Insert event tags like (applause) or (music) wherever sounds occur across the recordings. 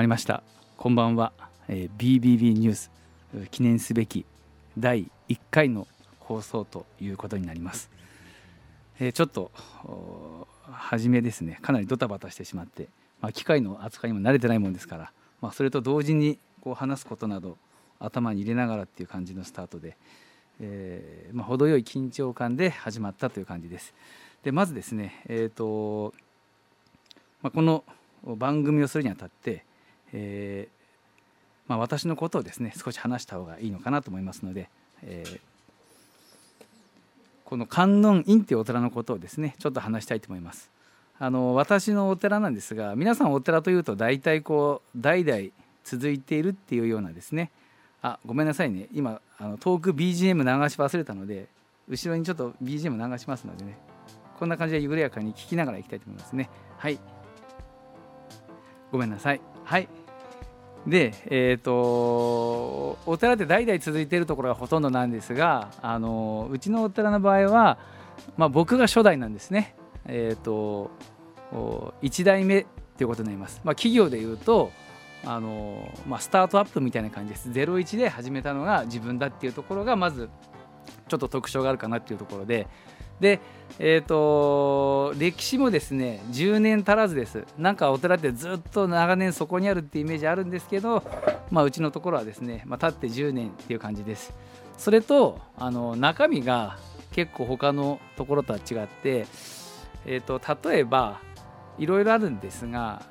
まりました。こんばんは、えー、BBB ニュース。記念すべき第1回の放送ということになります、えー、ちょっと初めですね。かなりドタバタしてしまって、まあ、機械の扱いにも慣れてないもんですから、まあ、それと同時にこう話すことなど頭に入れながらっていう感じのスタートで、えー、まあ、程よい緊張感で始まったという感じです。でまずですねえっ、ー、と、まあ、この番組をするにあたって、えー、まあ、私のことをですね少し話した方がいいのかなと思いますので、えー、この観音院っていうお寺のことをですねちょっと話したいと思います。あの私のお寺なんですが皆さんお寺というと大体こう代々続いているっていうようなですねあごめんなさいね今あの遠く BGM 流し忘れたので後ろにちょっと BGM 流しますのでねこんな感じで緩やかに聞きながらいきたいと思いますねはいごめんなさい。はい。で、えーと、お寺って代々続いているところがほとんどなんですがあのうちのお寺の場合は、まあ、僕が初代なんですね。えーと、1代目ということになります。まあ、企業でいうとあの、まあ、スタートアップみたいな感じです。01で始めたのが自分だっていうところがまずちょっと特徴があるかなっていうところでで、えーと、歴史もですね10年足らずですなんかお寺ってずっと長年そこにあるっていうイメージあるんですけど、まあ、うちのところはですね、まあ、経って10年っていう感じですそれとあの中身が結構他のところとは違って、えーと、例えばいろいろあるんですが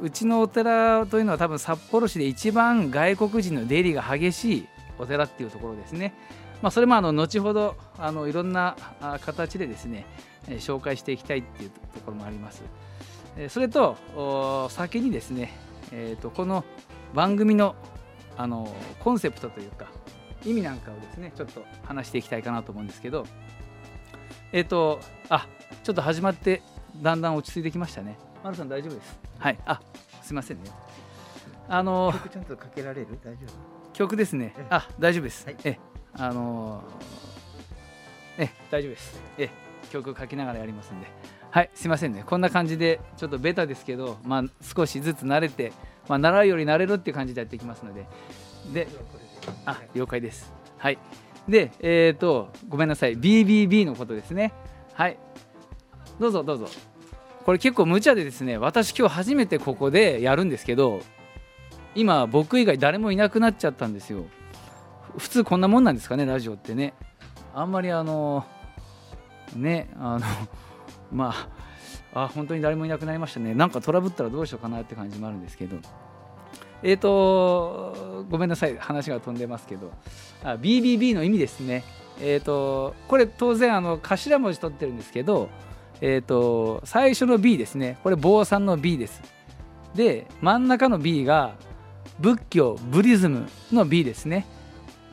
うちのお寺というのは多分札幌市で一番外国人の出入りが激しいお寺っていうところですね。まあ、それもあの後ほどあのいろんな形でですね紹介していきたいっていうところもあります。それと先にですね、えー、とこの番組のあのコンセプトというか意味なんかをですねちょっと話していきたいかなと思うんですけどえっ、ー、とあちょっと始まってだんだん落ち着いてきましたね。丸さん大丈夫です。はい。あすいませんね。あの曲ちゃんとかけられる？大丈夫？曲ですね。あ大丈夫です。はい、えあのえ大丈夫です。え曲書きながらやりますんで。はいすいませんね。こんな感じでちょっとベタですけど、まあ、少しずつ慣れて、まあ、習うより慣れるっていう感じでやっていきますので。であ了解です。はい。でえっ、ー、とごめんなさい。BBB のことですね。はい。どうぞどうぞ。これ結構無茶でですね私今日初めてここでやるんですけど今僕以外誰もいなくなっちゃったんですよ。普通こんなもんなんですかねラジオってね。あんまりあのねあの (laughs) まああ本当に誰もいなくなりましたね。なんかトラブったらどうしようかなって感じもあるんですけど。えっ、ー、とごめんなさい。話が飛んでますけど。あ BBB の意味ですね。えっ、ー、とこれ当然あの頭文字取ってるんですけどえっ、ー、と最初の B ですね。これ坊さんの B です。で真ん中の B が仏教ブリズムの B ですね。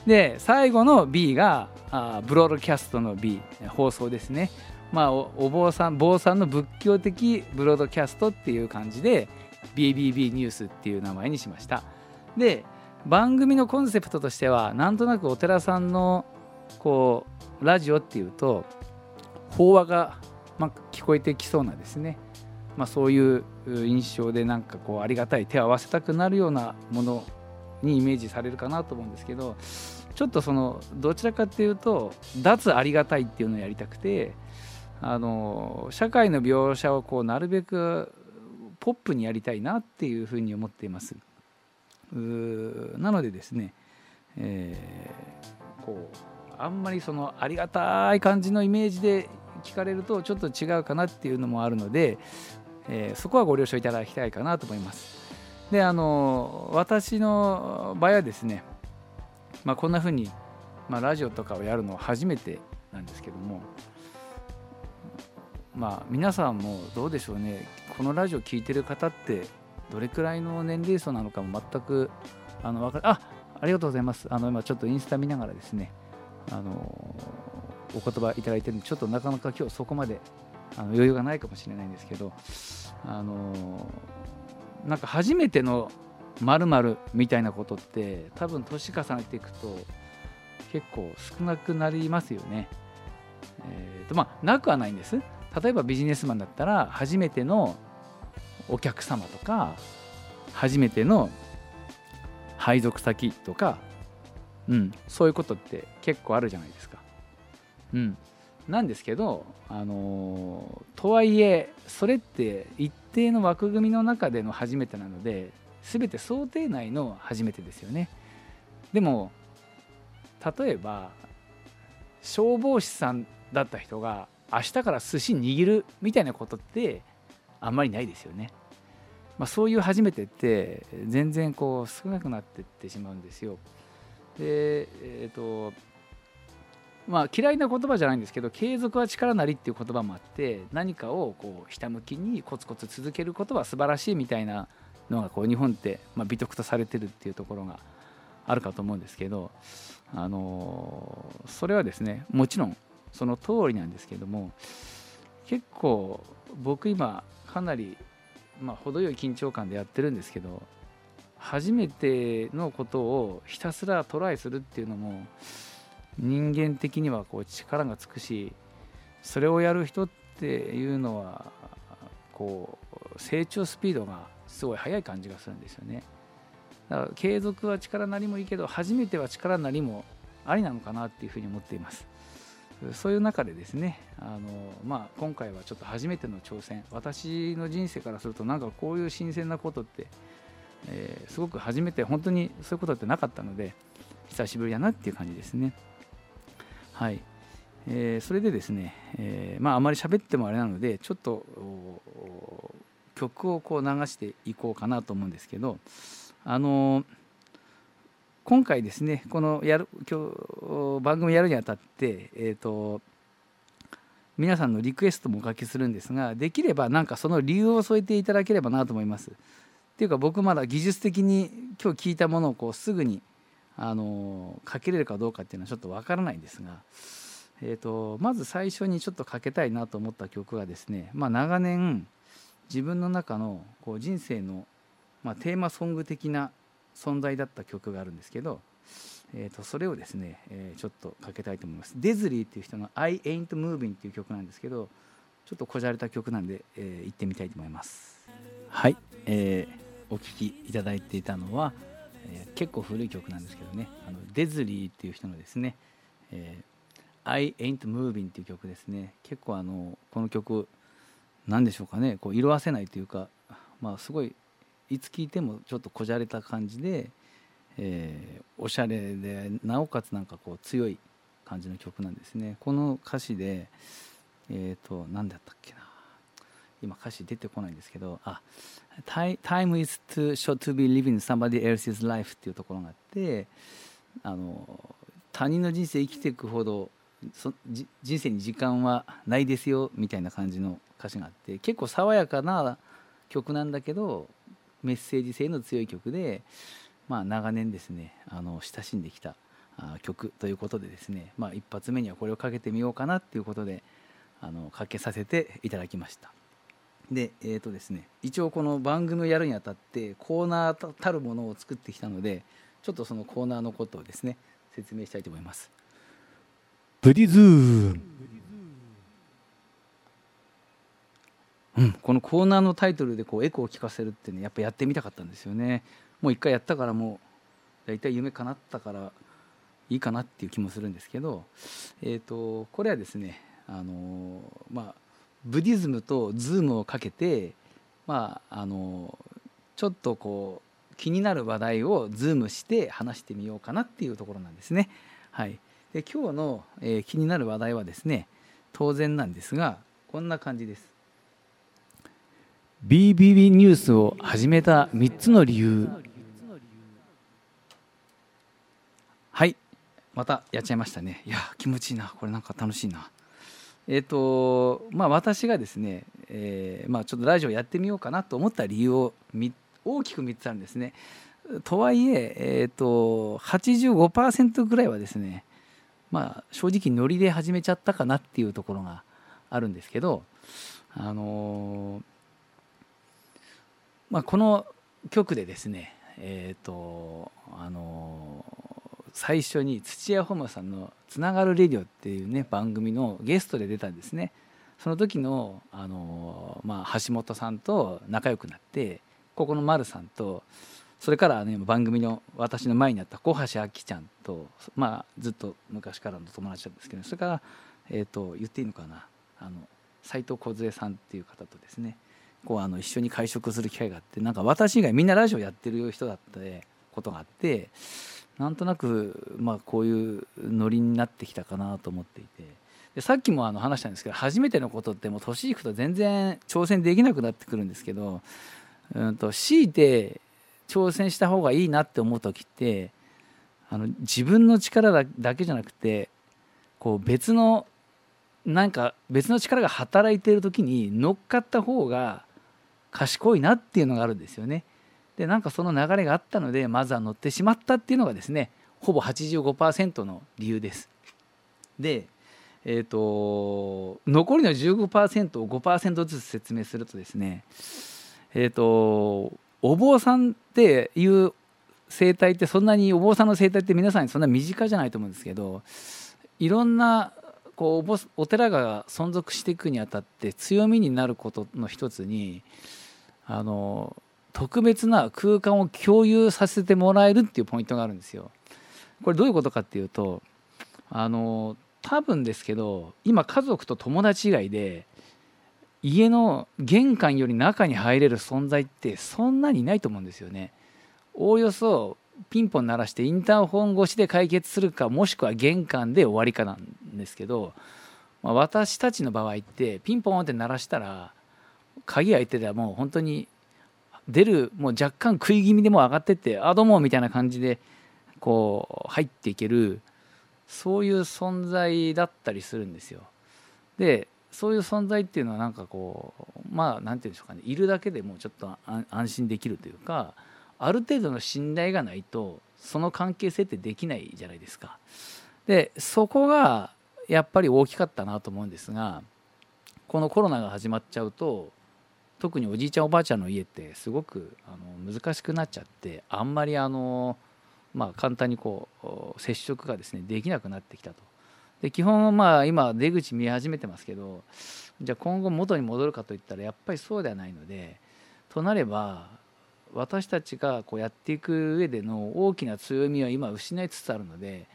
で最後の B があブロードキャストの B 放送ですね。まあお坊さん坊さんの仏教的ブロードキャストっていう感じで BBB ニュースっていう名前にしました。で番組のコンセプトとしてはなんとなくお寺さんのこうラジオっていうと法話が、まあ、聞こえてきそうなですね、まあ、そういう印象でなんかこうありがたい手を合わせたくなるようなものにイメージされるかなと思うんですけどちょっとそのどちらかっていうと脱ありがたいっていうのをやりたくてあの社会の描写をこうなるべくポップにやりたいなっていうふうに思っています。なのでですね、えー、こうあんまりそのありがたい感じのイメージで聞かれるとちょっと違うかなっていうのもあるので、えー、そこはご了承いただきたいかなと思います。であの私の場合はですね、まあ、こんな風に、まあ、ラジオとかをやるのは初めてなんですけどもまあ皆さんもどうでしょうね。このラジオ聴いてる方ってどれくらいの年齢層なのかも全くあの分かるあありがとうございます。あの今ちょっとインスタ見ながらですねあのお言葉いただいてるんでちょっとなかなか今日そこまであの余裕がないかもしれないんですけどあのなんか初めての〇〇みたいなことって多分年重ねていくと結構少なくなりますよね。えーとまあ、なくはないんです。例えばビジネスマンだったら初めてのお客様とか初めての配属先とか、うん、そういうことって結構あるじゃないですか。うん、なんですけど、あのとはいえそれって一定の枠組みの中での初めてなので全て想定内の初めてですよね。でも例えば消防士さんだった人が明日から寿司握るみたいなことってあんまりないですよね。まあ、そういう初めてって全然こう少なくなってってしまうんですよ。でえっ、ー、とまあ嫌いな言葉じゃないんですけど継続は力なりっていう言葉もあって何かをこうひたむきにコツコツ続けることは素晴らしいみたいなのがこう日本ってま美徳とされてるっていうところがあるかと思うんですけどあのそれはですねもちろんその通りなんですけども結構僕今かなりまあ程よい緊張感でやってるんですけど初めてのことをひたすらトライするっていうのも人間的にはこう力がつくしそれをやる人っていうのはこう成長スピードがすごい速い感じがするんですよね。だから継続は力なりもいいけど初めては力なりもありなのかなっていうふうに思っています。そういう中でですねあの、まあ、今回はちょっと初めての挑戦私の人生からするとなんかこういう新鮮なことって、えー、すごく初めて本当にそういうことってなかったので久しぶりだなっていう感じですね。はい、えー、それでですね、えー、まああまり喋ってもあれなのでちょっと曲をこう流していこうかなと思うんですけどあの今回ですねこのやる今日番組やるにあたって、えーと、皆さんのリクエストもお書きするんですができればなんかその理由を添えていただければなと思います。っていうか僕まだ技術的に今日聞いたものをこうすぐにあのかけれるかどうかっていうのはちょっとわからないんですが、えーと、まず最初にちょっとかけたいなと思った曲がですね、まあ、長年自分の中のこう人生の、まあ、テーマソング的な存在だった曲があるんですけど、えー、とそれをですね、えー、ちょっとかけたいと思います。デズリーっていう人の「I Ain't Moving」っていう曲なんですけどちょっとこじゃれた曲なんで、えー、行ってみたいと思います。はい、えー、お聴きいただいていたのは「えー、結構古い曲なんですけどね。あのデズリーっていう人のですね「えー、I Ain't Moving」っていう曲ですね。結構あのこの曲何でしょうかね。こう色あせないというかまあすごいいつ聴いてもちょっとこじゃれた感じで、えー、おしゃれでなおかつなんかこう強い感じの曲なんですね。この歌詞でえっ、ー、と何だったっけな。今歌詞出てこないんですけどあ Time is too short to be living somebody else's life っていうところがあってあの他人の人生生きていくほどそ人生に時間はないですよみたいな感じの歌詞があって結構爽やかな曲なんだけどメッセージ性の強い曲で、まあ、長年ですねあの親しんできた曲ということでですね、まあ、一発目にはこれをかけてみようかなっていうことであのかけさせていただきました。でえーとですね、一応この番組をやるにあたってコーナーたるものを作ってきたのでちょっとそのコーナーのことをですね説明したいと思います。ブリズーうん、このコーナーのタイトルでこうエコーを聞かせるってねやっぱやってみたかったんですよね。もう一回やったからもう大体夢叶ったからいいかなっていう気もするんですけど、えーと、これはですねあのまあ Buddhism とズームをかけてまああのちょっとこう気になる話題をズームして話してみようかなっていうところなんですね。はい、で今日の、えー、気になる話題はですね当然なんですがこんな感じです。BBB ニュースを始めた3つの理由。はい。またやっちゃいましたね。いや気持ちいいな。これなんか楽しいなえっ、ー、とまあ私がですね、えー、まあ、ちょっとラジオやってみようかなと思った理由を大きく3つあるんですね。とはいええーと、85%ぐらいはですねまあ正直ノリで始めちゃったかなっていうところがあるんですけどあのまあ、この曲でですねえ、ー、とあの最初に土屋本間さんの「つながるレディオ」っていうね番組のゲストで出たんですね。その時のあの、まあ、橋本さんと仲良くなってここの丸さんとそれからね番組の私の前にあった小橋明ちゃんと、まあ、ずっと昔からの友達なんですけどそれから、えーと、言っていいのかなあの斉藤梢さんっていう方とですねこうあの一緒に会食する機会があってなんか私以外みんなラジオやってる人だったことがあってなんとなく、まあ、こういうノリになってきたかなと思っていてでさっきもあの話したんですけど初めてのことってもう年いくと全然挑戦できなくなってくるんですけど、うんと、強いて挑戦した方がいいなって思う時ってあの自分の力だけじゃなくてこう別のなんか別の力が働いている時に乗っかった方が賢いなっていうのがあるんですよね。でなんかその流れがあったのでまずは乗ってしまったっていうのがですねほぼ85%の理由です。で、えーと、残りの15%を5%ずつ説明するとですねえっ、ー、とお坊さんっていう生態ってそんなにお坊さんの生態って皆さんにそんな身近じゃないと思うんですけどいろんなこうお寺が存続していくにあたって強みになることの一つにあの特別な空間を共有させてもらえるっていうポイントがあるんですよ。これどういうことかっていうとあの多分ですけど今家族と友達以外で家の玄関より中に入れる存在ってそんなにないと思うんですよね。おおよそピンポン鳴らしてインターホン越しで解決するかもしくは玄関で終わりかなんですけど、まあ、私たちの場合ってピンポンって鳴らしたら鍵開いてたらもう本当に出るもう若干食い気味でも上がってってあどうもみたいな感じでこう入っていけるそういう存在だったりするんですよ。でそういう存在っていうのはなんかこうまあ何て言うんでしょうかねいるだけでもうちょっと安心できるというかある程度の信頼がないとその関係性ってできないじゃないですか。でそこがやっぱり大きかったなと思うんですがこのコロナが始まっちゃうと特におじいちゃんおばあちゃんの家ってすごくあの難しくなっちゃってあんまりあの、まあ、簡単にこう接触がですねできなくなってきたと。で基本はまあ今出口見え始めてますけどじゃあ今後元に戻るかといったらやっぱりそうではないのでとなれば私たちがこうやっていく上での大きな強みは今失いつつあるので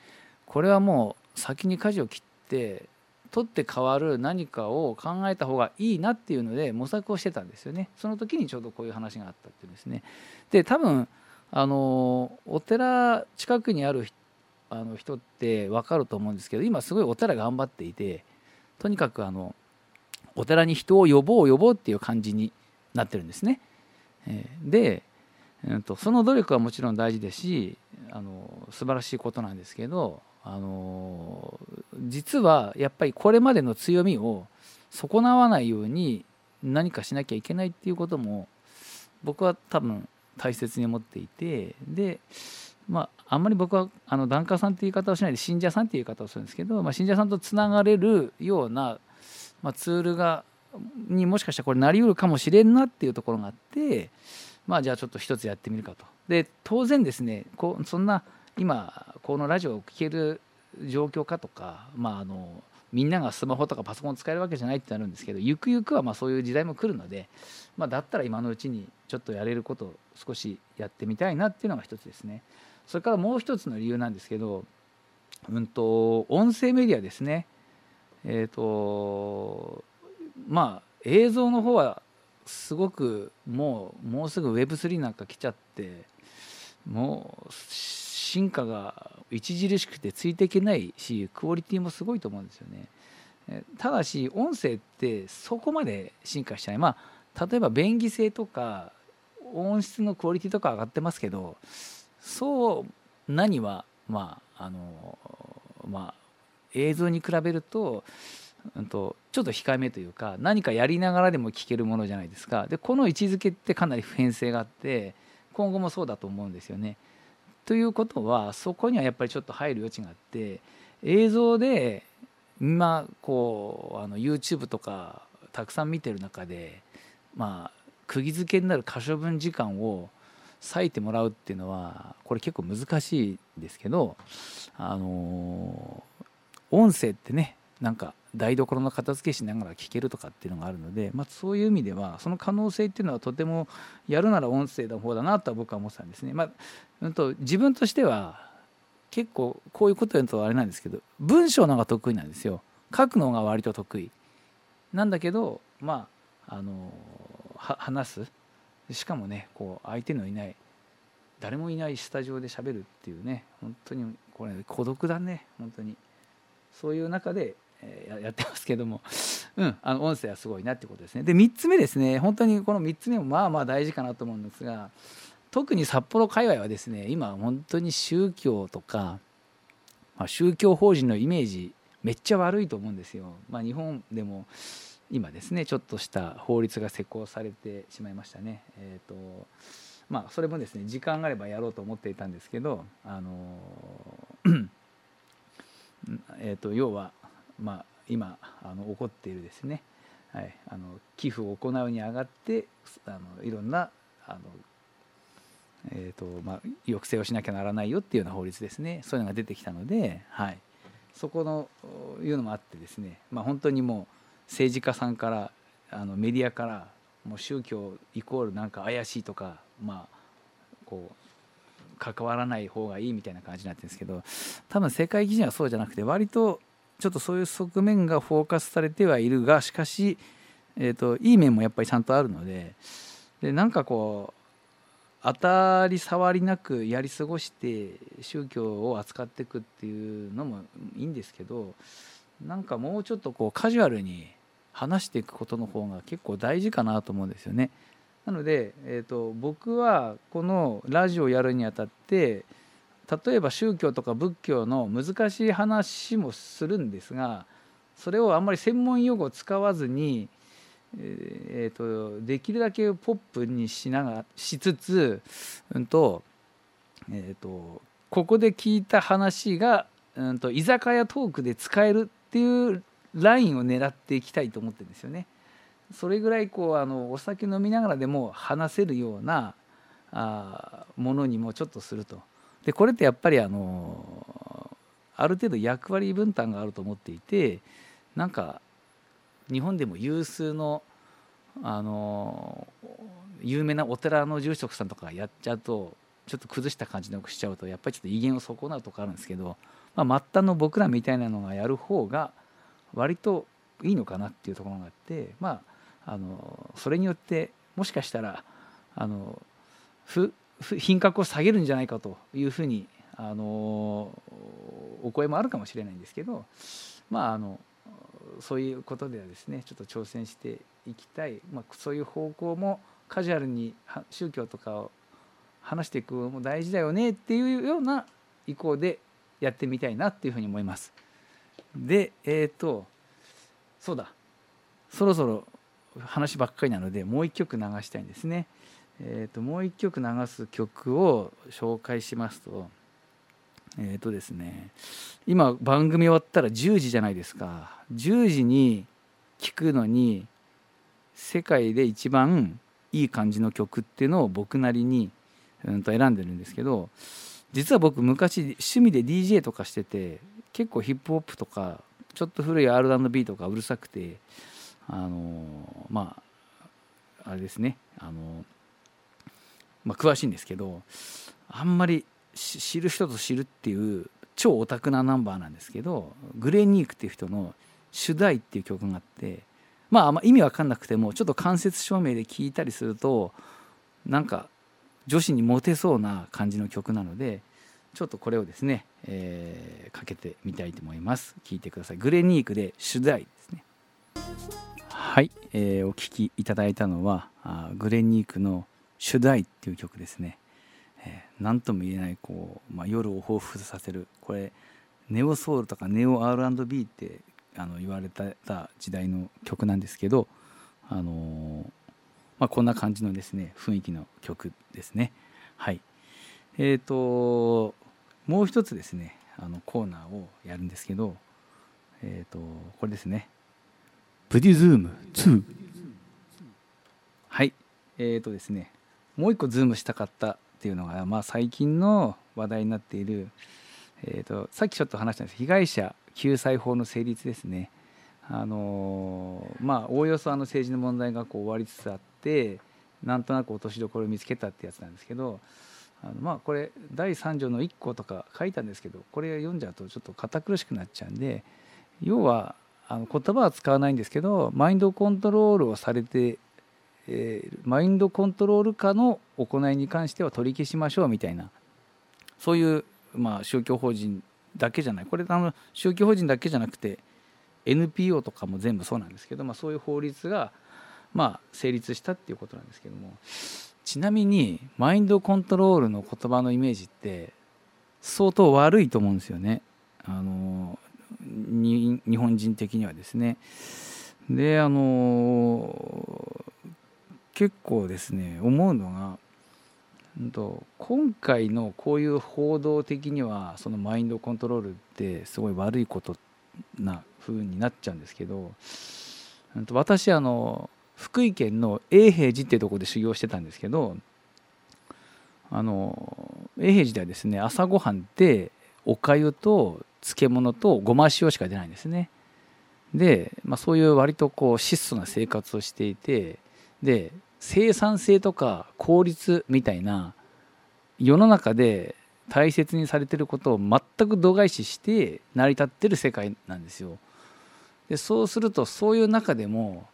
これはもう先に舵を切って取って変わる何かを考えた方がいいなっていうので模索をしてたんですよねその時にちょうどこういう話があったっていうんですねで多分あのお寺近くにあるあの人って分かると思うんですけど今すごいお寺頑張っていてとにかくあのお寺に人を呼ぼう呼ぼうっていう感じになってるんですね。で、えとその努力はもちろん大事ですしあの素晴らしいことなんですけどあの実はやっぱりこれまでの強みを損なわないように何かしなきゃいけないっていうことも僕は多分大切に思っていてでまああんまり僕はあの檀家さんっていう言い方をしないで信者さんっていう言い方をするんですけど、まあ、信者さんとつながれるような、まあ、ツールがにもしかしたらこれなりうるかもしれんなっていうところがあってまあじゃあちょっと一つやってみるかと。で当然ですねこうそんな今このラジオを聴ける状況かとか、まあ、あのみんながスマホとかパソコン使えるわけじゃないってなるんですけどゆくゆくはまあそういう時代も来るので、まあ、だったら今のうちにちょっとやれることを少しやってみたいなっていうのが一つですね。それからもう一つの理由なんですけど、うんと、音声メディアですね。えっ、ー、とまあ映像の方はすごくもうもうすぐ Web3 なんか来ちゃってもう進化が著しくてついていけないしクオリティもすごいと思うんですよね。ただし音声ってそこまで進化しないまあ例えば便宜性とか音質のクオリティとか上がってますけどそう何はまああのまあ映像に比べるとうんと、ちょっと控えめというか何かやりながらでも聞けるものじゃないですかでこの位置づけってかなり普遍性があって今後もそうだと思うんですよね。ということはそこにはやっぱりちょっと入る余地があって映像で今こうあの YouTube とかたくさん見てる中でまあ釘付けになる可処分時間を割いてもらうっていうのはこれ結構難しいんですけどあの音声ってねなんか台所の片付けしながら聞けるとかっていうのがあるので、まあ、そういう意味ではその可能性っていうのはとてもやるなら音声の方だなとは僕は思ってたんですね。まあ、うんと自分としては結構こういうこと言うとあれなんですけど文章の方が得意なんですよ。書くのが割と得意。なんだけどまああの話すしかもねこう相手のいない誰もいないスタジオでしゃべるっていうね本当にこれ孤独だね本当にそういう中でえやってますけども、(laughs) うん、あの音声はすごいなってことですね。で3つ目ですね本当にこの3つ目もまあまあ大事かなと思うんですが特に札幌界隈はですね今本当に宗教とか、まあ、宗教法人のイメージめっちゃ悪いと思うんですよ。まあ、日本でも今ですねちょっとした法律が施行されてしまいましたね。えーとまあ、それもですね時間があればやろうと思っていたんですけど、あの (clears throat) えーと要はまあ、今あの起こっているですね、はい、あの寄付を行うにあがってあのいろんなあの、えーとまあ、抑制をしなきゃならないよっていうような法律ですね。そういうのが出てきたので、はい、そこのいうのもあってですね、まあ、本当にもう政治家さんからあのメディアからもう宗教イコールなんか怪しいとかまあこう関わらない方がいいみたいな感じになってるんですけど多分世界基準はそうじゃなくて割とちょっとそういう側面がフォーカスされてはいるがしかし、えーと、いい面もやっぱりちゃんとあるのででなんかこう当たり障りなくやり過ごして宗教を扱っていくっていうのもいいんですけどなんかもうちょっとこうカジュアルに話していくことの方が結構大事かなと思うんですよね。なので、えーと僕はこのラジオやるにあたって例えば宗教とか仏教の難しい話もするんですがそれをあんまり専門用語を使わずに、えーと、できるだけポップにしながしつつ、うんとえーと、ここで聞いた話が、うんと、居酒屋トークで使えるっていうラインを狙っていきたいと思ってるんですよね。それぐらいこうあのお酒飲みながらでも話せるようなあものにもちょっとすると。でこれってやっぱりあのある程度役割分担があると思っていてなんか日本でも有数のあの有名なお寺の住職さんとかやっちゃうとちょっと崩した感じのしちゃうとやっぱりちょっと威厳を損なうとかあるんですけど、まあ、末端の僕らみたいなのがやる方が割といいのかなっていうところがあってまああのそれによってもしかしたらあの品格を下げるんじゃないかというふうにあのお声もあるかもしれないんですけどまああのそういうことではですねちょっと挑戦していきたい、まあ、そういう方向もカジュアルに宗教とかを話していくのも大事だよねっていうような意向でやってみたいなっていうふうに思います。でえっ、ー、とそうだそろそろ話ばっかりなのでもう一曲流したいんですね。えーと、もう一曲流す曲を紹介しますとえっ、ー、とですね今番組終わったら10時じゃないですか。10時に聴くのに世界で一番いい感じの曲っていうのを僕なりに、うん、と選んでるんですけど実は僕昔趣味で DJ とかしてて結構ヒップホップとかちょっと古い R&B とかうるさくてあのまああれですねあのまあ、詳しいんですけどあんまり知る人と知るっていう超オタクなナンバーなんですけどグレーニークっていう人の「主題」っていう曲があってまああんま意味わかんなくてもちょっと間接照明で聴いたりするとなんか女子にモテそうな感じの曲なのでちょっとこれをですね、えー、かけてみたいと思います。聴いてください。グレニークで「主題」ですね。はい、えー、お聴きいただいたのはあグレニークの「主題っていう曲ですね。えー、何とも言えないこう、まあ、夜を彷彿させる。これネオソウルとかネオ R&B ってあの言われた時代の曲なんですけど、あのー、まあ、こんな感じのですね雰囲気の曲ですね。はい、えーともう一つですねあのコーナーをやるんですけど、えーとこれですね「ブディズーム2」はい。えーとですねもう一個ズームしたかったっていうのが、まあ、最近の話題になっている、えーと、さっきちょっと話したんです。被害者救済法の成立ですね。あのまあおおよそあの政治の問題がこう終わりつつあってなんとなく落としどころを見つけたってやつなんですけどあのまあこれ第3条の1項とか書いたんですけどこれ読んじゃうとちょっと堅苦しくなっちゃうんで要はあの言葉は使わないんですけどマインドコントロールをされて、えー、マインドコントロール下の行いに関しては取り消しましょうみたいなそういう、まあ、宗教法人だけじゃないこれあの宗教法人だけじゃなくて NPO とかも全部そうなんですけど、まあ、そういう法律が、まあ、成立したっていうことなんですけどもちなみにマインドコントロールの言葉のイメージって相当悪いと思うんですよね。あの日本人的にはですね。であの結構ですね思うのが今回のこういう報道的にはそのマインドコントロールってすごい悪いことな風になっちゃうんですけど私あの福井県の永平寺っていうとこで修行してたんですけどあの永平寺ではですね朝ごはんっておかゆと漬物とごま塩しか出ないんですね。で、まあ、そういう割とこう質素な生活をしていてで生産性とか効率みたいな世の中で大切にされてることを全く度外視して成り立ってる世界なんですよ。でそうするとそういう中でも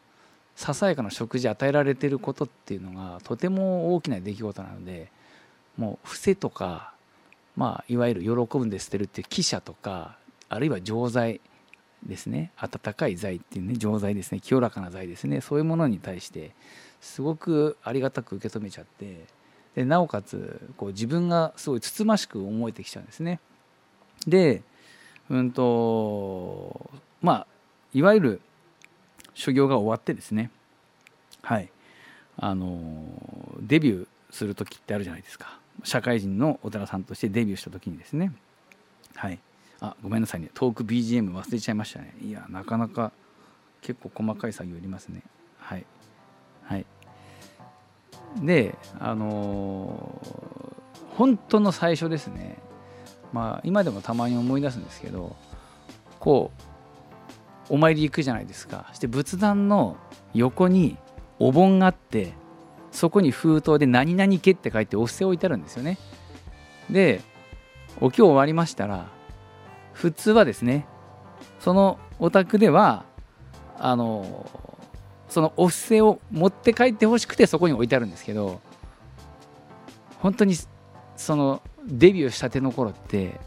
ささやかな食事与えられてることっていうのがとても大きな出来事なのでもう伏せとか、まあ、いわゆる喜ぶんで捨てるっていう汽車とかあるいは錠剤ですね。温かい剤っていうね錠剤ですね。清らかな剤ですね。そういうものに対してすごくありがたく受け止めちゃってでなおかつこう自分がすごいつつましく思えてきちゃうんですね。でうんとまあいわゆる修行が終わってですね。はい。あのデビューする時ってあるじゃないですか。社会人のお寺さんとしてデビューした時にですね。はい。あごめんなさいね。トーク BGM 忘れちゃいましたね。いやなかなか結構細かい作業いりますね。であのー、本当の最初ですね。まあ今でもたまに思い出すんですけどこうお参り行くじゃないですか。して仏壇の横にお盆があってそこに封筒で「何々家」って書いてお布施を置いてあるんですよね。でお経終わりましたら普通はですねそのお宅ではあのそのお布施を持って帰ってほしくてそこに置いてあるんですけど本当にそのデビューしたての頃って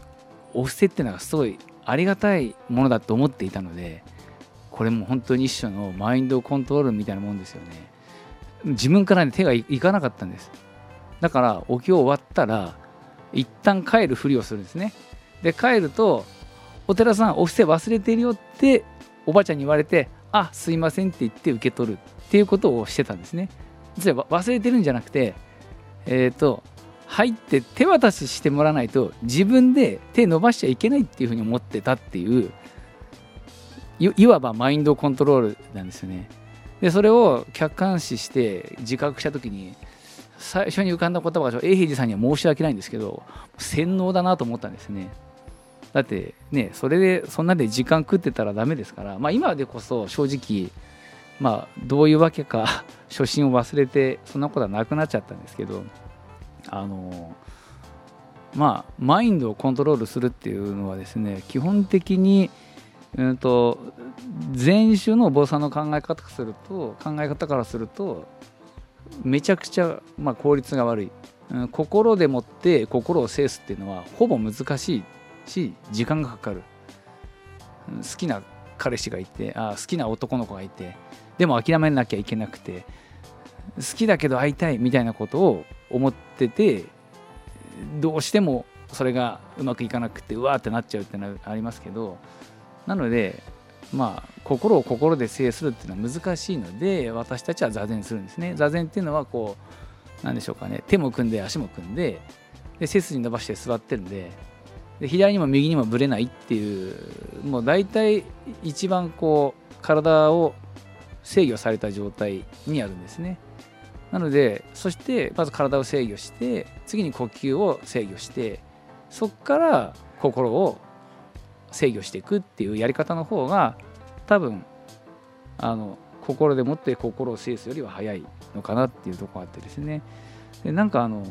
お布施っていうのがすごいありがたいものだと思っていたのでこれも本当に一種のマインドコントロールみたいなもんですよね。自分から、ね、手がいかなかったんです。だからお経終わったら一旦帰るふりをするんですね。で帰るとお寺さんお布施忘れてるよっておばあちゃんに言われてあすいませんって言って受け取るっていうことをしてたんですね実は忘れてるんじゃなくてえっ、ー、と入って手渡ししてもらわないと自分で手伸ばしちゃいけないっていうふうに思ってたっていういわばマインドコントロールなんですよね。でそれを客観視して自覚した時に最初に浮かんだ言葉が永平寺さんには申し訳ないんですけど洗脳だなと思ったんですね。だってねそれでそんなで時間食ってたらダメですから、まあ、今でこそ正直まあどういうわけか (laughs) 初心を忘れてそんなことはなくなっちゃったんですけどあのまあマインドをコントロールするっていうのはですね基本的にうんと前種のお坊さんの考え方からすると考え方からするとめちゃくちゃ、まあ、効率が悪い、うん、心でもって心を制すっていうのはほぼ難しいし時間がかかる、好きな彼氏がいてあ好きな男の子がいてでも諦めなきゃいけなくて好きだけど会いたいみたいなことを思っててどうしてもそれがうまくいかなくてうわーってなっちゃうってのはありますけどなのでまあ心を心で制するっていうのは難しいので私たちは座禅するんですね。座禅っていうのはこうなんでしょうかね。手も組んで足も組んでで背筋伸ばして座ってるんでで左にも右にもぶれないっていうもう大体一番こう体を制御された状態にあるんですね。なのでそしてまず体を制御して次に呼吸を制御してそこから心を制御していくっていうやり方の方が多分あの心でもって心を制すよりは早いのかなっていうとこがあってですね。でなんかあの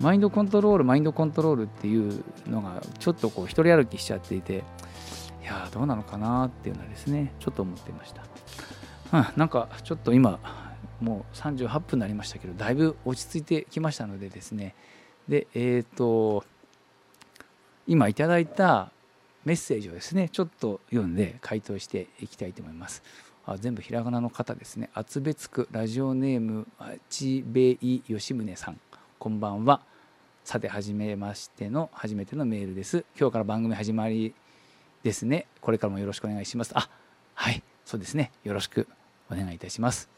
マインドコントロールマインドコントロールっていうのがちょっとこう一人歩きしちゃっていていやどうなのかなっていうのはですねちょっと思ってました、うん、なんかちょっと今もう38分になりましたけどだいぶ落ち着いてきましたのでですね。でえっ、ー、と今いただいたメッセージをですねちょっと読んで回答していきたいと思います。あ全部ひらがなの方ですね。厚別区ラジオネームちべい吉宗さん。こんばんは。さて初めましての初めてのメールです今日から番組始まりですねこれからもよろしくお願いしますあはいそうですねよろしくお願いいたします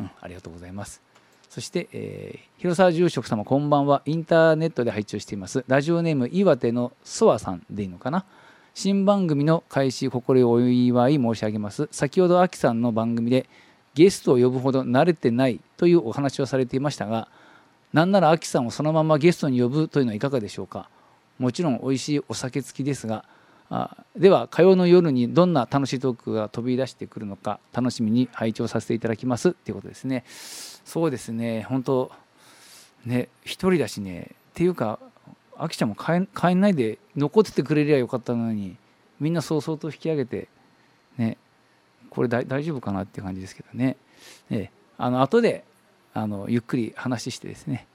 うん、ありがとうございます。そして、えー、広沢住職様こんばんは。インターネットで配置しています。ラジオネーム岩手のソワさんでいいのかな。新番組の開始心をお祝い申し上げます。先ほどアキさんの番組でゲストを呼ぶほど慣れてないというお話をされていましたが、なんならアキさんをそのままゲストに呼ぶというのはいかがでしょうか？もちろん美味しいお酒付きですが、あでは火曜の夜にどんな楽しいトークが飛び出してくるのか楽しみに拝聴させていただきますっていうことですね。そうですね。本当ね一人だしね。っていうかあきちゃんも帰帰んないで残っててくれりゃよかったのにみんな早々と引き上げてねこれ大丈夫かなっていう感じですけどね。えあの後であのゆっくり話してですね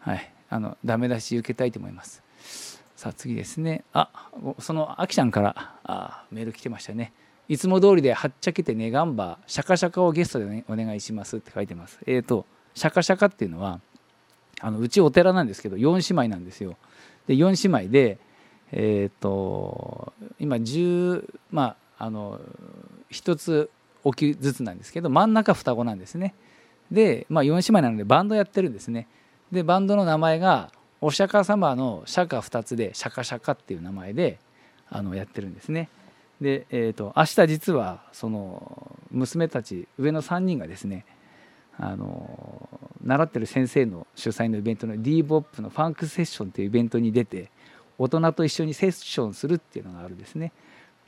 はいあのダメ出し受けたいと思いますさあ次ですね。あ、そのあきちゃんからあメール来てましたね。いつも通りではっちゃけてねがんばシャカシャカをゲストで、ね、お願いしますって書いてます。えっ、ー、と、シャカシャカっていうのは、あのうちお寺なんですけど、4姉妹なんですよ。で、4姉妹で、えっ、ー、と、今10、まあ、あの、1つ置きずつなんですけど、真ん中双子なんですね。で、まあ、4姉妹なのでバンドやってるんですね。で、バンドの名前が、お釈迦様の釈迦2つで釈迦釈迦っていう名前であのやってるんですね。で、えーと、明日実はその娘たち上の3人がですねあの習ってる先生の主催のイベントの d ボップのファンクセッションっていうイベントに出て大人と一緒にセッションするっていうのがあるんですね。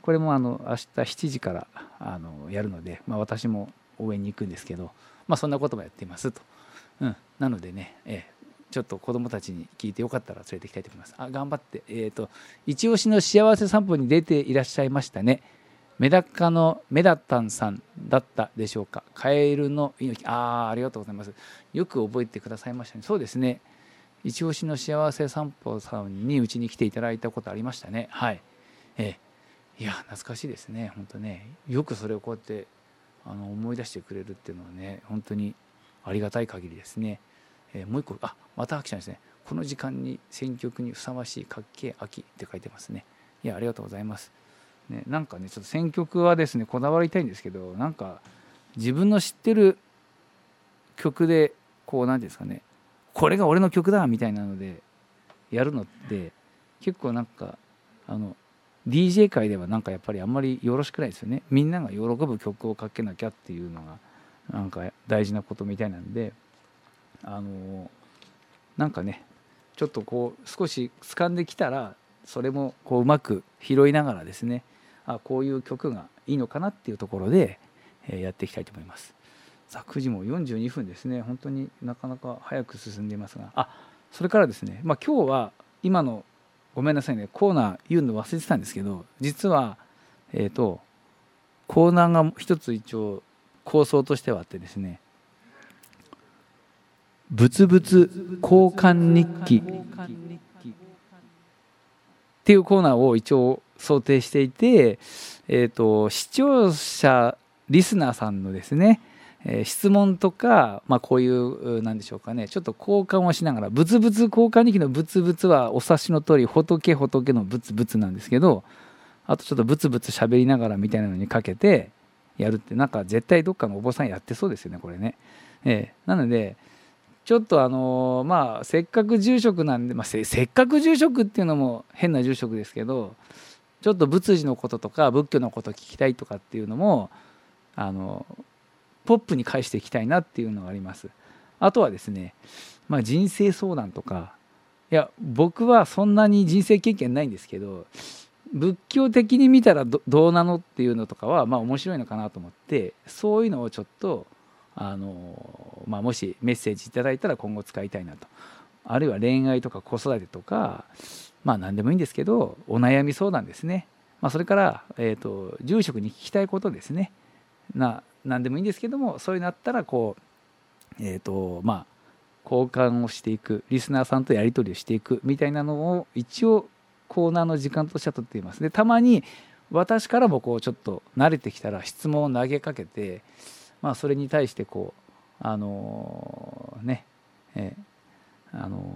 これもあの明日7時からあのやるので、まあ、私も応援に行くんですけど、まあ、そんなこともやっていますと。うん、なのでね、えちょっと子供たちに聞いてよかったら連れてきたいと思います。あ、頑張って。えっ、ー、と、一押しの幸せ散歩に出ていらっしゃいましたね。メダカのメダタンさんだったでしょうか。カエルの猪木。ああ、ありがとうございます。よく覚えてくださいましたね。そうですね。一押しの幸せ散歩さんにうちに来ていただいたことありましたね。はい。えー、いや、懐かしいですね。本当ね。よくそれをこうやってあの思い出してくれるっていうのはね、本当にありがたい限りですね。えー、もう一個あまた秋ちゃんですね。この時間に選曲にふさわしいかっけえ秋って書いてますね。いやありがとうございます。ねなんかねちょっと選曲はですねこだわりたいんですけどなんか自分の知ってる曲でこう何て言うんですかねこれが俺の曲だみたいなのでやるのって結構なんかあの DJ 界ではなんかやっぱりあんまりよろしくないですよね。みんなが喜ぶ曲をかけなきゃっていうのがなんか大事なことみたいなんであのなんかねちょっとこう少し掴んできたらそれもこううまく拾いながらですねあこういう曲がいいのかなっていうところで、えやっていきたいと思います。さあ9時も42分ですね。本当になかなか早く進んでいますが。あそれからですね、まあ、今日は今のごめんなさいね。コーナー言うの忘れてたんですけど実はえっ、ー、とコーナーが一つ一応構想としてはあってですねブツブツ交換日記っていうコーナーを一応想定していて、えーと、視聴者リスナーさんのですね、え、質問とか、まあ、こういうなんでしょうかねちょっと交換をしながらブツブツ交換日記のブツブツはお察しの通り仏仏のブツブツなんですけどあとちょっとブツブツ喋りながらみたいなのにかけてやるってなんか絶対どっかのお坊さんやってそうですよねこれね。えー、なのでちょっとあのまあせっかく住職なんで、まあ、せっかく住職っていうのも変な住職ですけどちょっと仏事のこととか仏教のこと聞きたいとかっていうのもあのポップに返していきたいなっていうのがあります。あとはですね、まあ、人生相談とか。いや僕はそんなに人生経験ないんですけど仏教的に見たらどうなのっていうのとかはまあ面白いのかなと思ってそういうのをちょっとあの、まあ、もしメッセージいいたら今後使いたいなと。あるいは恋愛とか子育てとかまあ何でもいいんですけどお悩み相談ですね、まあ、それから、えーと、住職に聞きたいことですね。な何でもいいんですけどもそういうのあったらこうえっ、ー、とまあ交換をしていくリスナーさんとやり取りをしていくみたいなのを一応コーナーの時間としてはとっていますでたまに私からもこうちょっと慣れてきたら質問を投げかけて、まあ、それに対してこうあのー、ねえー、あの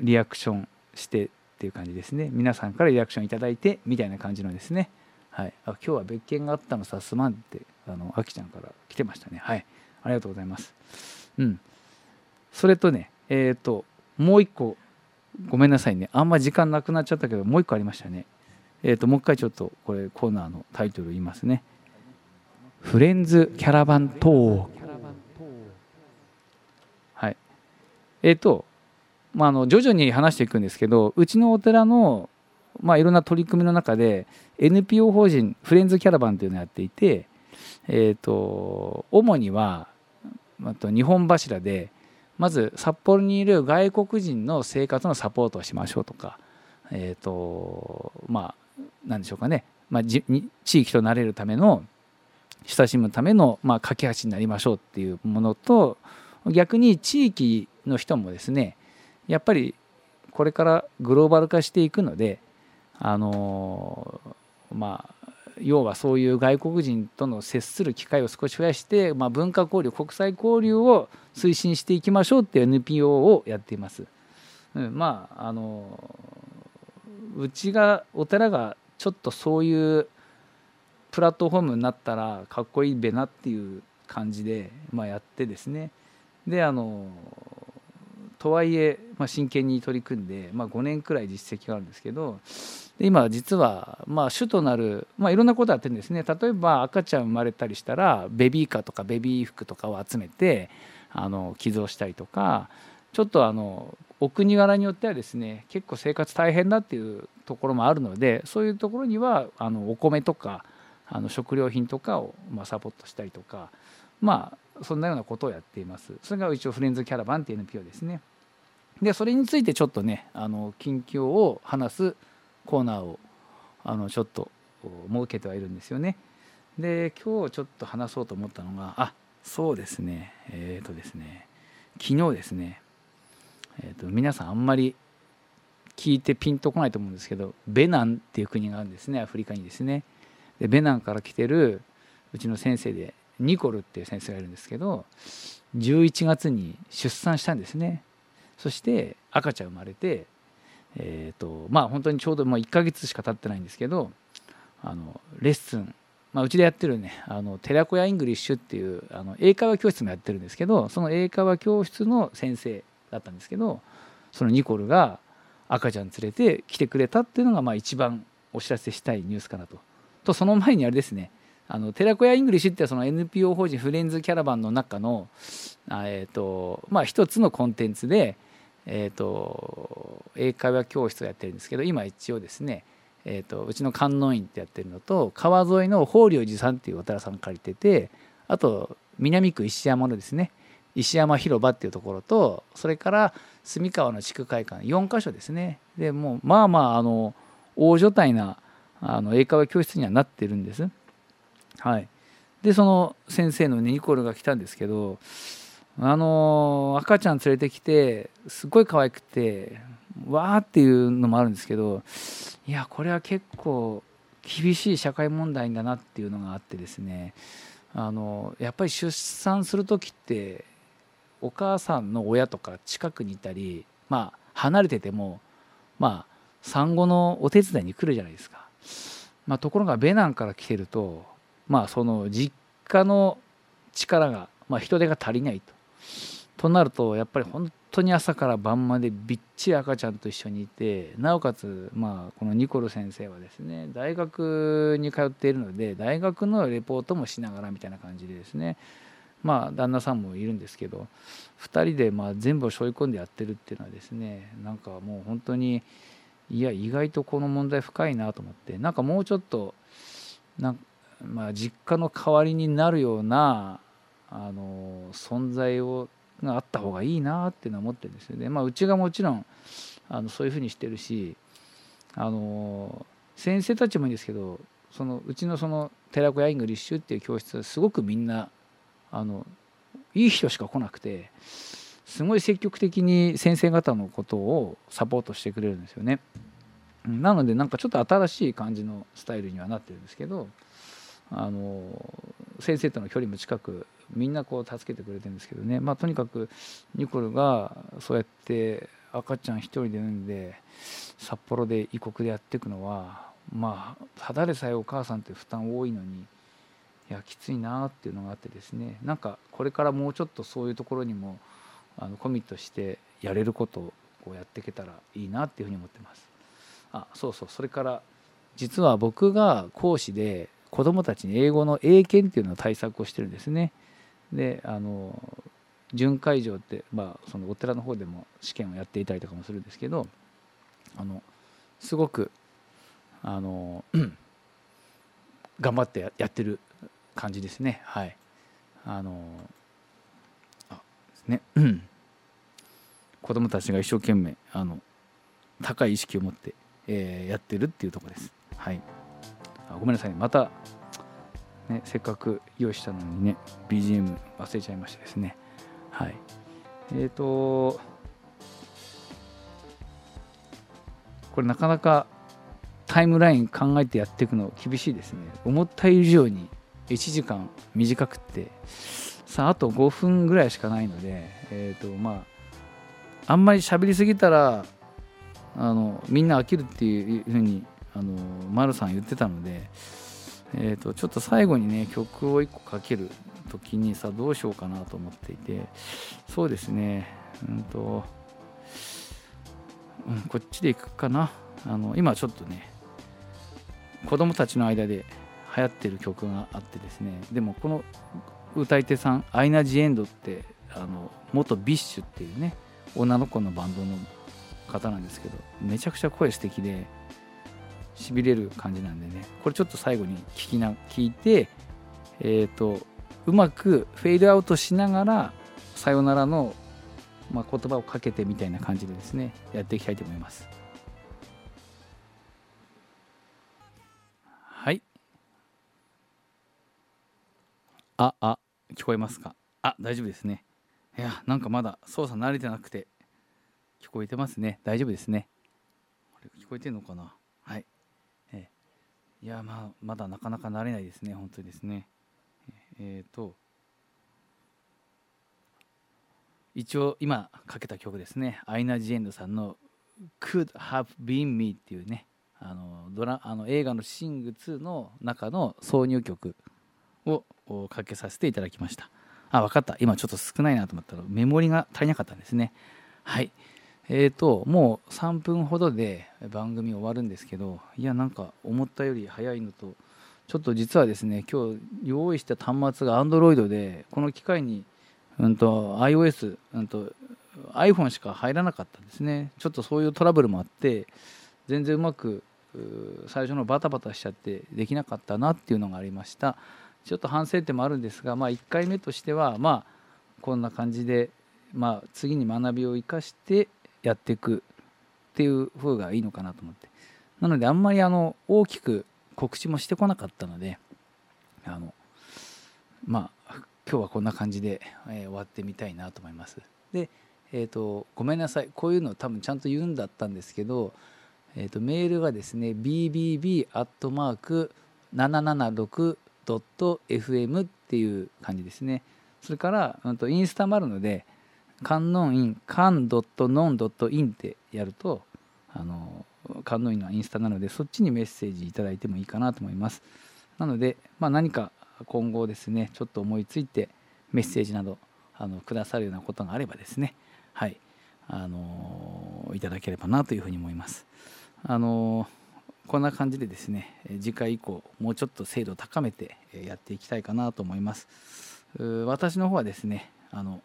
ー、リアクションしてっていう感じですね。皆さんからリアクションいただいてみたいな感じのですね。はい、あ今日は別件があったのさすまんってあのあきちゃんから来てましたね。はい。ありがとうございます。うん。それとねえっ、ー、ともう一個ごめんなさいね。あんま時間なくなっちゃったけどもう一個ありましたね。えっ、ー、ともう一回ちょっとこれコーナーのタイトル言いますね。フレンズキャラバントー。はい。えっ、ー、とまあ、あの徐々に話していくんですけどうちのお寺の、まあ、いろんな取り組みの中で NPO 法人フレンズキャラバンというのをやっていて、えーと、主には、あ、と日本柱でまず札幌にいる外国人の生活のサポートをしましょうとか、えーとまあ、何でしょうかね、まあ、地域となれるための親しむための、まあ、架け橋になりましょうっていうものと逆に地域の人もですねやっぱりこれからグローバル化していくのであのまあ要はそういう外国人との接する機会を少し増やして、まあ、文化交流国際交流を推進していきましょうっていう NPO をやっています。うん、まああのうちがお寺がちょっとそういうプラットフォームになったらかっこいいべなっていう感じで、まあ、やってですねであのとはいえ、まあ、真剣に取り組んで、まあ、5年くらい実績があるんですけどで今実はまあ主となる、まあ、いろんなことやってるんですね。例えば赤ちゃん生まれたりしたらベビーカーとかベビー服とかを集めてあの寄贈したりとかちょっとあのお国柄によってはですね結構生活大変だっていうところもあるのでそういうところにはあのお米とかあの食料品とかをまサポートしたりとかまあそんなようなことをやっています。それが一応フレンズキャラバンっていう NPO ですね。でそれについてちょっとねあの近況を話すコーナーをあのちょっと設けてはいるんですよね。で今日ちょっと話そうと思ったのがあそうですねえっ、ー、とですね昨日ですね、えーと、皆さんあんまり聞いてピンとこないと思うんですけどベナンっていう国があるんですねアフリカにですね。でベナンから来てるうちの先生でニコルっていう先生がいるんですけど11月に出産したんですね。そして赤ちゃん生まれて、えーとまあ、本当にちょうどもう1ヶ月しか経ってないんですけどあのレッスン、まあ、うちでやってるねあの寺子屋イングリッシュっていうあの英会話教室もやってるんですけどその英会話教室の先生だったんですけどそのニコルが赤ちゃん連れて来てくれたっていうのがまあ一番お知らせしたいニュースかなと。とその前にあれですねあの寺子屋イングリッシュってその NPO 法人フレンズキャラバンの中の、えーとまあ、一つのコンテンツで、えーと、英会話教室をやってるんですけど今一応ですね、えーと、うちの観音院ってやってるのと川沿いの法隆寺さんっていうお寺さん借りててあと南区石山のですね石山広場っていうところとそれから住川の地区会館4か所ですねでもうまあまああの大所帯なあの英会話教室にはなってるんです。はい、でその先生のニコルが来たんですけどあの赤ちゃん連れてきてすっごい可愛くてわーっていうのもあるんですけどいやこれは結構厳しい社会問題だなっていうのがあってですねあのやっぱり出産する時ってお母さんの親とか近くにいたりまあ離れててもまあ産後のお手伝いに来るじゃないですか、まあ、ところがベナンから来てるとまあその実家の力が、まあ、人手が足りないと。となるとやっぱり本当に朝から晩までびっちり赤ちゃんと一緒にいてなおかつまあこのニコル先生はですね大学に通っているので大学のレポートもしながらみたいな感じでですねまあ旦那さんもいるんですけど2人でまあ全部を背負い込んでやってるっていうのはですねなんかもう本当にいや意外とこの問題深いなと思ってなんかもうちょっとなまあ、実家の代わりになるようなあの存在をがあった方がいいなっていうのは思ってるんですよね。まあ、うちがもちろんあのそういうふうにしてるしあの先生たちもいいんですけどそのうちのその寺子屋イングリッシュっていう教室はすごくみんなあのいい人しか来なくてすごい積極的に先生方のことをサポートしてくれるんですよね。なのでなんかちょっと新しい感じのスタイルにはなってるんですけどあの先生との距離も近くみんなこう助けてくれてるんですけどね、まあ、とにかくニコルがそうやって赤ちゃん一人で産んで札幌で異国でやっていくのはまあただでさえお母さんって負担多いのにいやきついなっていうのがあってですねなんかこれからもうちょっとそういうところにもあのコミットしてやれることをやっていけたらいいなっていうふうに思ってます。あそうそうそれから実は僕が講師で子どもたちに英語の英検っていうのを対策をしてるんですね。であの巡回場って、まあ、そのお寺の方でも試験をやっていたりとかもするんですけどあのすごくあの (clears throat) 頑張ってやってる感じですね。はい。あのあですね。(clears throat) 子供たちが一生懸命あの高い意識を持って、えー、やってるっていうとこです。はい。あごめんなさいまたね、せっかく用意したのにね BGM 忘れちゃいましたですね。はい。えっ、ー、とこれなかなかタイムライン考えてやっていくの厳しいですね。思った以上に1時間短くって。さああと5分ぐらいしかないのでえっ、ー、とまああんまり喋りすぎたらあのみんな飽きるっていうふうにあの丸さん言ってたのでえーと、ちょっと最後にね曲を1個かける時にさどうしようかなと思っていてそうですね。うんと、うん、こっちでいくかな。あの今ちょっとね子供たちの間で流行ってる曲があってですね。でもこの歌い手さんアイナ・ジ・エンドってあの元 BiSH っていうね女の子のバンドの方なんですけどめちゃくちゃ声素敵でしびれる感じなんでね。これちょっと最後に聞きな聞いてえっ、ー、とうまくフェイドアウトしながらさよならの、まあ、言葉をかけてみたいな感じでですねやっていきたいと思います。はい。ああ聞こえますか？あ大丈夫ですね。いやなんかまだ操作慣れてなくて聞こえてますね。大丈夫ですね。あれ聞こえてんのかな？いやまあまだなかなか慣れないですね本当にですね。えっ、ー、と一応今かけた曲ですね。アイナ・ジ・エンドさんの「Could Have Been Me」っていうねあのドラあの映画の「シング2」の中の挿入曲をかけさせていただきました。あ分かった。今ちょっと少ないなと思ったらメモリが足りなかったんですね。はい。えーと、もう3分ほどで番組終わるんですけどいやなんか思ったより早いのとちょっと実はですね今日用意した端末が Android でこの機械に、うんと、iOS、うんと、iPhone しか入らなかったんですね。ちょっとそういうトラブルもあって全然うまく最初のバタバタしちゃってできなかったなっていうのがありました。ちょっと反省点もあるんですが、まあ、1回目としてはまあこんな感じで、まあ、次に学びを生かしてやっていくっていう風がいいのかなと思って。なのであんまりあの大きく告知もしてこなかったのであのまあ今日はこんな感じで、えー、終わってみたいなと思います。でえーと、ごめんなさい。こういうの多分ちゃんと言うんだったんですけど、えーと、メールがですね bbb.776.fm っていう感じですね。それから、うん、とインスタもあるので観音院観 .non.in ってやるとあの観音院のインスタなのでそっちにメッセージいただいてもいいかなと思います。なので、まあ、何か今後ですねちょっと思いついてメッセージなどあのくださるようなことがあればですねはいあのいただければなというふうに思います。あのこんな感じでですね次回以降もうちょっと精度を高めてやっていきたいかなと思います。私の方はですねあの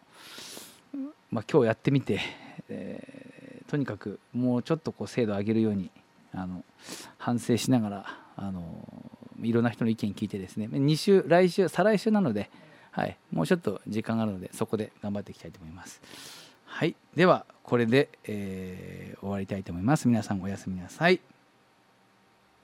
まあ、今日やってみて、えー、とにかくもうちょっとこう精度を上げるようにあの反省しながらあのいろんな人の意見聞いてですね2週来週再来週なので、はい、もうちょっと時間があるのでそこで頑張っていきたいと思います。はい、ではこれで、えー、終わりたいと思います。皆さんおやすみなさい。